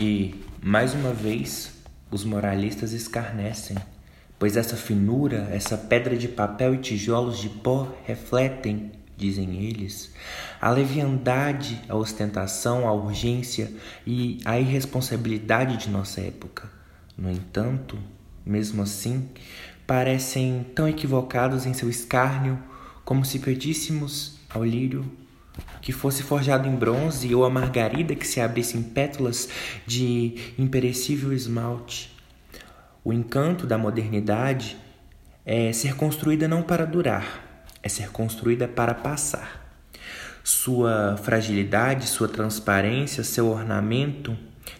E, mais uma vez, os moralistas escarnecem, pois essa finura, essa pedra de papel e tijolos de pó refletem, dizem eles, a leviandade, a ostentação, a urgência e a irresponsabilidade de nossa época. No entanto, mesmo assim, parecem tão equivocados em seu escárnio como se pedíssemos ao lírio que fosse forjado em bronze ou a margarida que se abrisse em pétalas de imperecível esmalte. O encanto da modernidade é ser construída não para durar, é ser construída para passar. Sua fragilidade, sua transparência, seu ornamento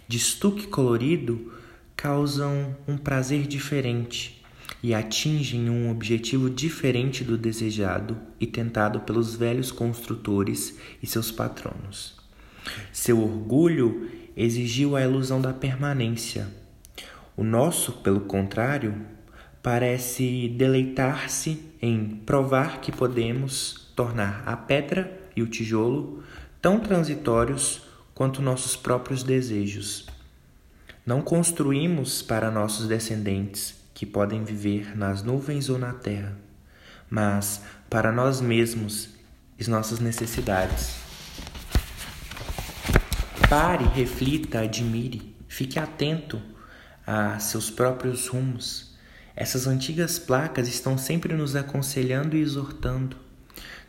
de estuque colorido causam um prazer diferente e atingem um objetivo diferente do desejado e tentado pelos velhos construtores e seus patronos. Seu orgulho exigiu a ilusão da permanência. O nosso, pelo contrário, parece deleitar-se em provar que podemos tornar a pedra e o tijolo tão transitórios quanto nossos próprios desejos. Não construímos para nossos descendentes que podem viver nas nuvens ou na terra, mas para nós mesmos e nossas necessidades. Pare, reflita, admire, fique atento a seus próprios rumos. Essas antigas placas estão sempre nos aconselhando e exortando.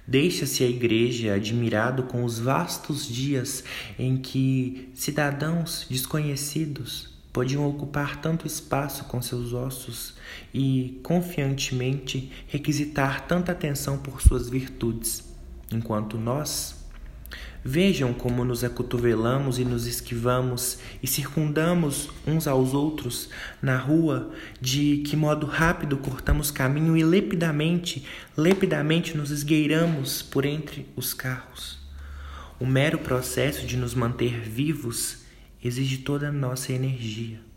Deixa-se a igreja admirado com os vastos dias em que cidadãos desconhecidos podiam ocupar tanto espaço com seus ossos e, confiantemente, requisitar tanta atenção por suas virtudes, enquanto nós. Vejam como nos acotovelamos e nos esquivamos e circundamos uns aos outros na rua, de que modo rápido cortamos caminho e lepidamente, lepidamente nos esgueiramos por entre os carros. O mero processo de nos manter vivos exige toda a nossa energia.